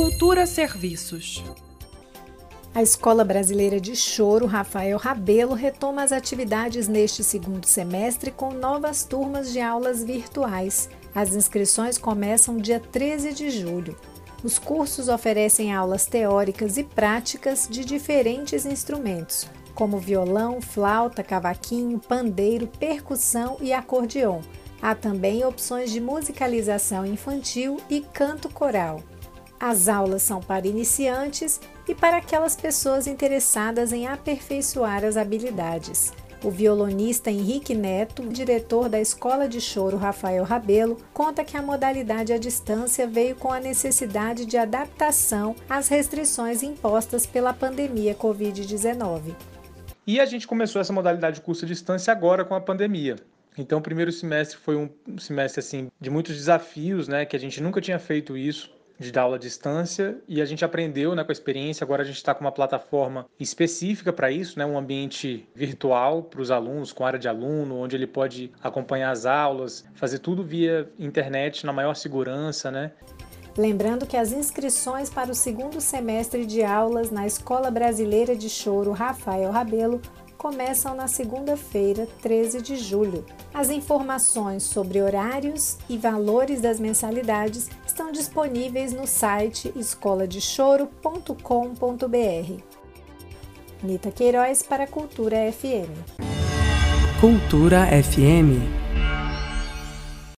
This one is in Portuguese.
Cultura Serviços. A Escola Brasileira de Choro Rafael Rabelo retoma as atividades neste segundo semestre com novas turmas de aulas virtuais. As inscrições começam dia 13 de julho. Os cursos oferecem aulas teóricas e práticas de diferentes instrumentos, como violão, flauta, cavaquinho, pandeiro, percussão e acordeon. Há também opções de musicalização infantil e canto coral. As aulas são para iniciantes e para aquelas pessoas interessadas em aperfeiçoar as habilidades. O violonista Henrique Neto, diretor da Escola de Choro Rafael Rabelo, conta que a modalidade à distância veio com a necessidade de adaptação às restrições impostas pela pandemia Covid-19. E a gente começou essa modalidade de curso à distância agora com a pandemia. Então, o primeiro semestre foi um semestre assim de muitos desafios, né, que a gente nunca tinha feito isso de dar aula à distância e a gente aprendeu né, com a experiência. Agora a gente está com uma plataforma específica para isso, né, um ambiente virtual para os alunos, com área de aluno, onde ele pode acompanhar as aulas, fazer tudo via internet na maior segurança. Né? Lembrando que as inscrições para o segundo semestre de aulas na Escola Brasileira de Choro Rafael Rabelo começam na segunda-feira, 13 de julho. As informações sobre horários e valores das mensalidades estão disponíveis no site escoladechoro.com.br. Nita Queiroz para Cultura FM. Cultura FM